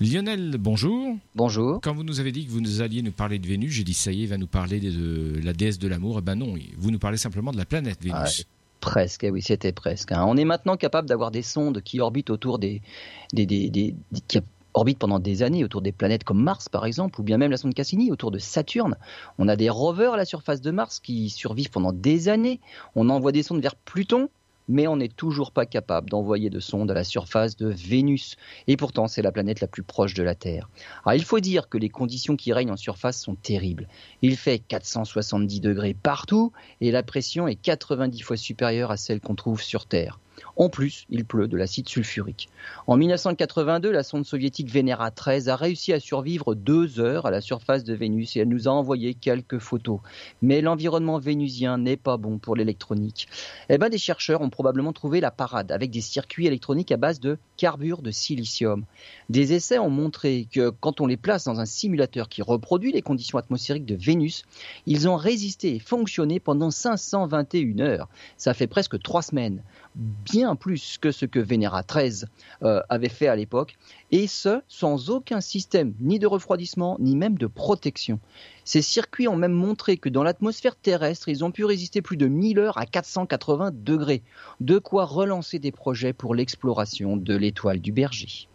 Lionel, bonjour. Bonjour. Quand vous nous avez dit que vous nous alliez nous parler de Vénus, j'ai dit ça y est, il va nous parler de la déesse de l'amour. Eh ben non, vous nous parlez simplement de la planète Vénus. presque, eh oui, c'était presque. Hein. On est maintenant capable d'avoir des sondes qui orbitent autour des, des, des, qui orbitent pendant des années autour des planètes comme Mars par exemple, ou bien même la sonde Cassini autour de Saturne. On a des rovers à la surface de Mars qui survivent pendant des années. On envoie des sondes vers Pluton mais on n'est toujours pas capable d'envoyer de sondes à la surface de Vénus. Et pourtant, c'est la planète la plus proche de la Terre. Alors, il faut dire que les conditions qui règnent en surface sont terribles. Il fait 470 degrés partout et la pression est 90 fois supérieure à celle qu'on trouve sur Terre. En plus, il pleut de l'acide sulfurique. En 1982, la sonde soviétique Venera 13 a réussi à survivre deux heures à la surface de Vénus et elle nous a envoyé quelques photos. Mais l'environnement vénusien n'est pas bon pour l'électronique. Eh ben, des chercheurs ont probablement trouvé la parade avec des circuits électroniques à base de carbure de silicium. Des essais ont montré que quand on les place dans un simulateur qui reproduit les conditions atmosphériques de Vénus, ils ont résisté et fonctionné pendant 521 heures. Ça fait presque trois semaines bien plus que ce que Venera 13 euh, avait fait à l'époque, et ce, sans aucun système ni de refroidissement, ni même de protection. Ces circuits ont même montré que dans l'atmosphère terrestre, ils ont pu résister plus de 1000 heures à 480 degrés, de quoi relancer des projets pour l'exploration de l'étoile du berger.